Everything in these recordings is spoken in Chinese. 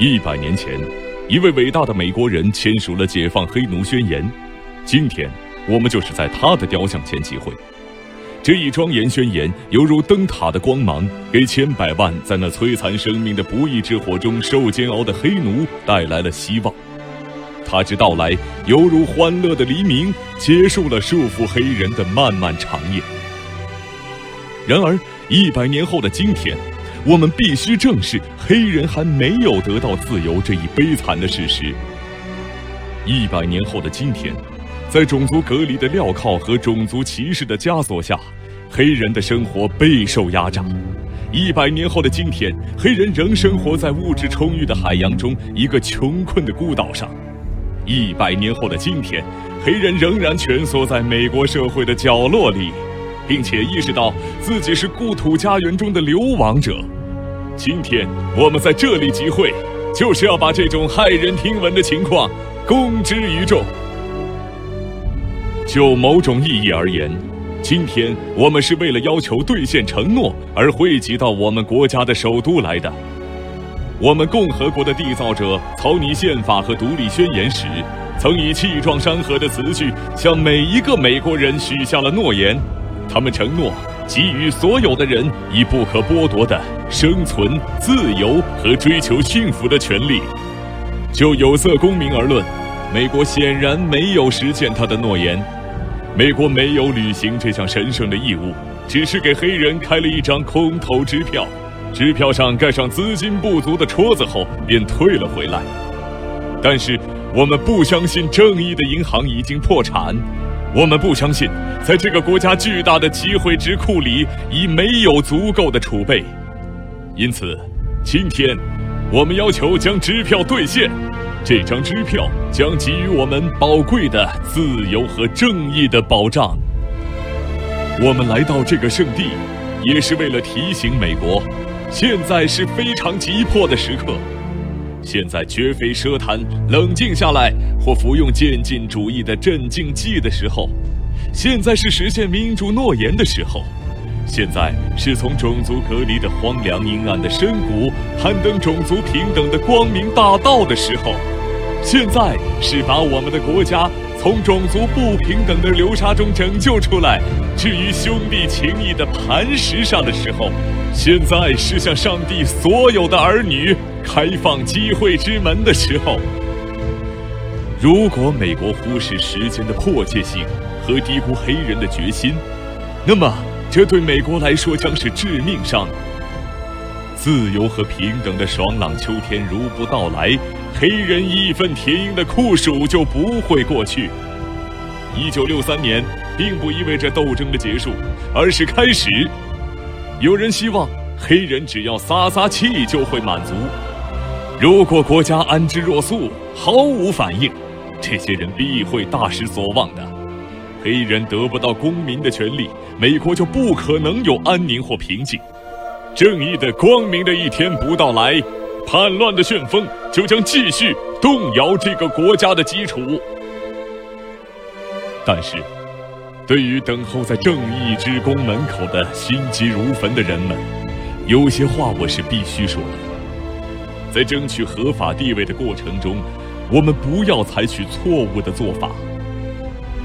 一百年前，一位伟大的美国人签署了解放黑奴宣言。今天，我们就是在他的雕像前集会。这一庄严宣言犹如灯塔的光芒，给千百万在那摧残生命的不义之火中受煎熬的黑奴带来了希望。他之到来，犹如欢乐的黎明，结束了束缚黑人的漫漫长夜。然而，一百年后的今天，我们必须正视黑人还没有得到自由这一悲惨的事实。一百年后的今天，在种族隔离的镣铐和种族歧视的枷锁下，黑人的生活备受压榨。一百年后的今天，黑人仍生活在物质充裕的海洋中一个穷困的孤岛上。一百年后的今天，黑人仍然蜷缩在美国社会的角落里。并且意识到自己是故土家园中的流亡者。今天我们在这里集会，就是要把这种骇人听闻的情况公之于众。就某种意义而言，今天我们是为了要求兑现承诺而汇集到我们国家的首都来的。我们共和国的缔造者草拟宪法和独立宣言时，曾以气壮山河的词句向每一个美国人许下了诺言。他们承诺给予所有的人以不可剥夺的生存、自由和追求幸福的权利。就有色公民而论，美国显然没有实现他的诺言。美国没有履行这项神圣的义务，只是给黑人开了一张空头支票，支票上盖上资金不足的戳子后便退了回来。但是我们不相信正义的银行已经破产。我们不相信，在这个国家巨大的集会之库里已没有足够的储备，因此，今天，我们要求将支票兑现。这张支票将给予我们宝贵的自由和正义的保障。我们来到这个圣地，也是为了提醒美国，现在是非常急迫的时刻。现在绝非奢谈、冷静下来或服用渐进主义的镇静剂的时候，现在是实现民主诺言的时候，现在是从种族隔离的荒凉阴暗的深谷攀登种族平等的光明大道的时候，现在是把我们的国家从种族不平等的流沙中拯救出来，置于兄弟情谊的磐石上的时候，现在是向上帝所有的儿女。开放机会之门的时候，如果美国忽视时间的迫切性和低估黑人的决心，那么这对美国来说将是致命伤。自由和平等的爽朗秋天如不到来，黑人义愤填膺的酷暑就不会过去。一九六三年并不意味着斗争的结束，而是开始。有人希望黑人只要撒撒气就会满足。如果国家安之若素，毫无反应，这些人必会大失所望的。黑人得不到公民的权利，美国就不可能有安宁或平静。正义的光明的一天不到来，叛乱的旋风就将继续动摇这个国家的基础。但是，对于等候在正义之宫门口的心急如焚的人们，有些话我是必须说的。在争取合法地位的过程中，我们不要采取错误的做法。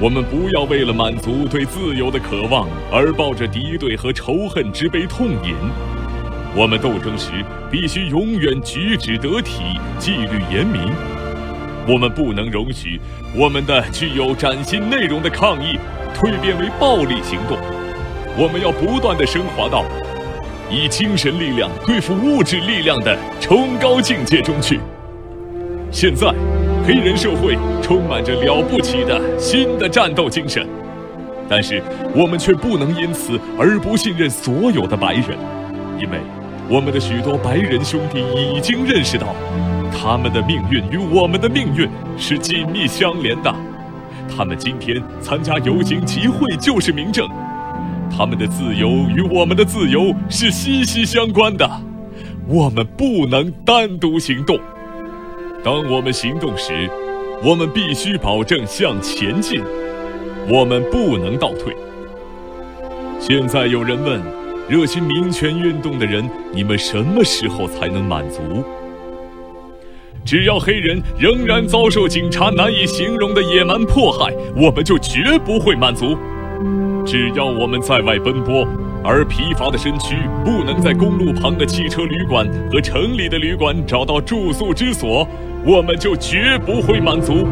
我们不要为了满足对自由的渴望而抱着敌对和仇恨之悲痛饮。我们斗争时必须永远举止得体、纪律严明。我们不能容许我们的具有崭新内容的抗议蜕变为暴力行动。我们要不断的升华到。以精神力量对付物质力量的崇高境界中去。现在，黑人社会充满着了不起的新的战斗精神，但是我们却不能因此而不信任所有的白人，因为我们的许多白人兄弟已经认识到，他们的命运与我们的命运是紧密相连的。他们今天参加游行集会就是明证。他们的自由与我们的自由是息息相关的，我们不能单独行动。当我们行动时，我们必须保证向前进，我们不能倒退。现在有人问：热心民权运动的人，你们什么时候才能满足？只要黑人仍然遭受警察难以形容的野蛮迫害，我们就绝不会满足。只要我们在外奔波，而疲乏的身躯不能在公路旁的汽车旅馆和城里的旅馆找到住宿之所，我们就绝不会满足。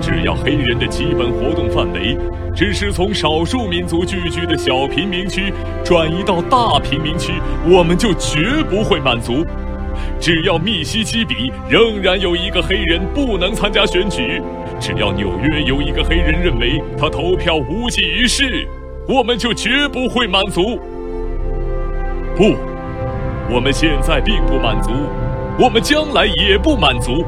只要黑人的基本活动范围只是从少数民族聚居的小贫民区转移到大贫民区，我们就绝不会满足。只要密西西比仍然有一个黑人不能参加选举，只要纽约有一个黑人认为他投票无济于事，我们就绝不会满足。不，我们现在并不满足，我们将来也不满足，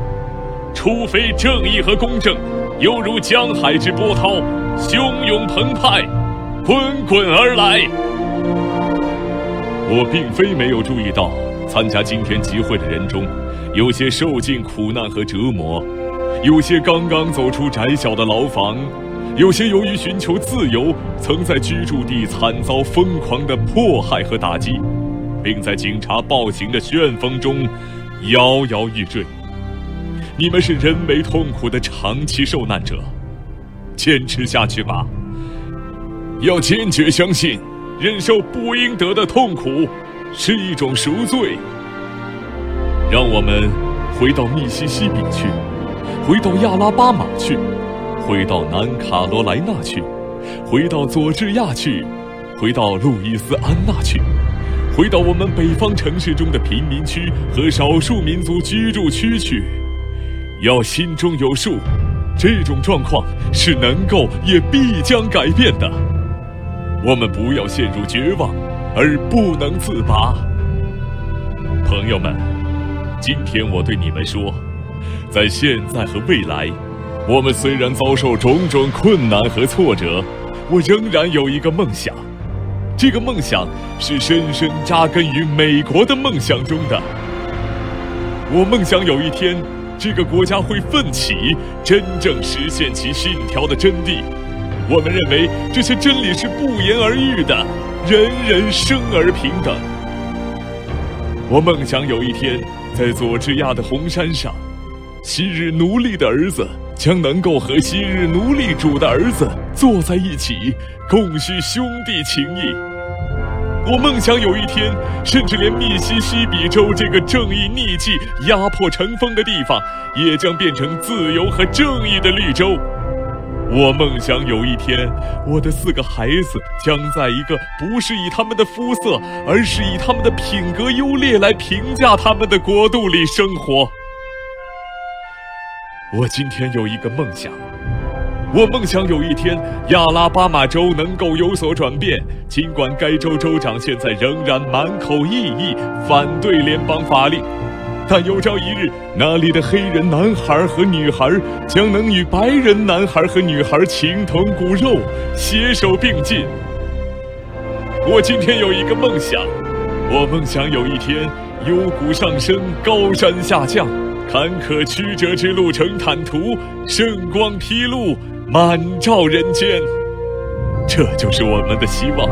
除非正义和公正犹如江海之波涛，汹涌澎湃，滚滚而来。我并非没有注意到。参加今天集会的人中，有些受尽苦难和折磨，有些刚刚走出窄小的牢房，有些由于寻求自由，曾在居住地惨遭疯狂的迫害和打击，并在警察暴行的旋风中摇摇欲坠。你们是人为痛苦的长期受难者，坚持下去吧！要坚决相信，忍受不应得的痛苦。是一种赎罪。让我们回到密西西比去，回到亚拉巴马去，回到南卡罗来纳去，回到佐治亚去，回到路易斯安那去，回到我们北方城市中的贫民区和少数民族居住区去。要心中有数，这种状况是能够也必将改变的。我们不要陷入绝望。而不能自拔，朋友们，今天我对你们说，在现在和未来，我们虽然遭受种种困难和挫折，我仍然有一个梦想，这个梦想是深深扎根于美国的梦想中的。我梦想有一天，这个国家会奋起，真正实现其信条的真谛。我们认为这些真理是不言而喻的。人人生而平等。我梦想有一天，在佐治亚的红山上，昔日奴隶的儿子将能够和昔日奴隶主的儿子坐在一起，共叙兄弟情谊。我梦想有一天，甚至连密西西比州这个正义逆迹、压迫成风的地方，也将变成自由和正义的绿洲。我梦想有一天，我的四个孩子将在一个不是以他们的肤色，而是以他们的品格优劣来评价他们的国度里生活。我今天有一个梦想，我梦想有一天亚拉巴马州能够有所转变，尽管该州州长现在仍然满口异议，反对联邦法令。但有朝一日，那里的黑人男孩和女孩将能与白人男孩和女孩情同骨肉，携手并进。我今天有一个梦想，我梦想有一天幽谷上升，高山下降，坎坷曲折之路成坦途，圣光披露，满照人间。这就是我们的希望。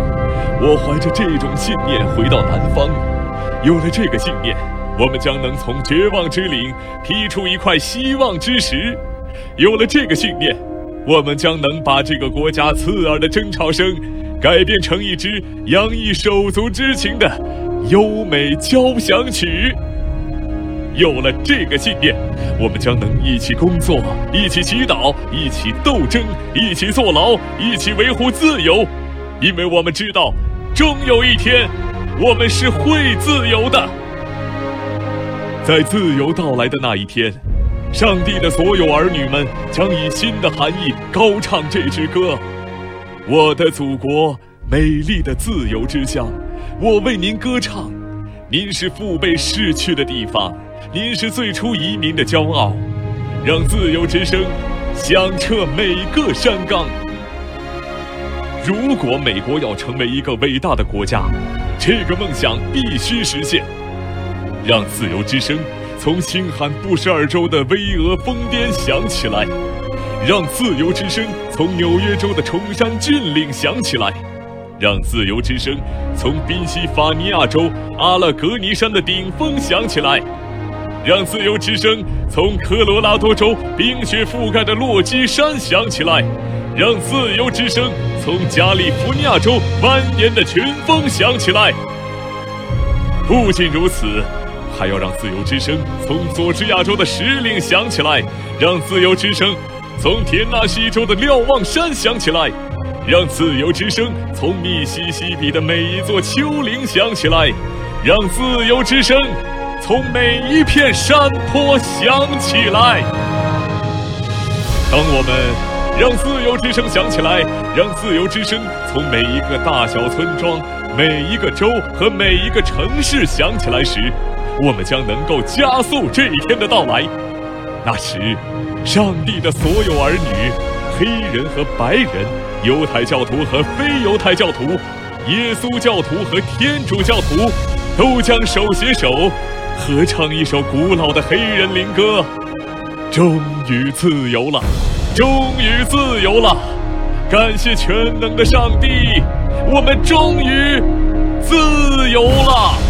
我怀着这种信念回到南方，有了这个信念。我们将能从绝望之岭劈出一块希望之石。有了这个信念，我们将能把这个国家刺耳的争吵声改变成一支洋溢手足之情的优美交响曲。有了这个信念，我们将能一起工作，一起祈祷，一起斗争，一起坐牢，一起维护自由，因为我们知道，终有一天，我们是会自由的。在自由到来的那一天，上帝的所有儿女们将以新的含义高唱这支歌。我的祖国，美丽的自由之乡，我为您歌唱。您是父辈逝去的地方，您是最初移民的骄傲。让自由之声响彻每个山岗。如果美国要成为一个伟大的国家，这个梦想必须实现。让自由之声从新罕布什尔州的巍峨峰巅响起来，让自由之声从纽约州的崇山峻岭响起来，让自由之声从宾夕法尼亚州阿勒格尼山的顶峰响起来，让自由之声从科罗拉多州冰雪覆盖的落基山响起来，让自由之声从加利福尼亚州蜿蜒的群峰响起来。不仅如此，还要让自由之声从佐治亚州的石岭响起来，让自由之声从田纳西州的瞭望山响起来，让自由之声从密西西比的每一座丘陵响起来，让自由之声。从每一片山坡响起来。当我们让自由之声响起来，让自由之声从每一个大小村庄、每一个州和每一个城市响起来时，我们将能够加速这一天的到来。那时，上帝的所有儿女，黑人和白人，犹太教徒和非犹太教徒，耶稣教徒和天主教徒，都将手携手。合唱一首古老的黑人灵歌，终于自由了，终于自由了！感谢全能的上帝，我们终于自由了。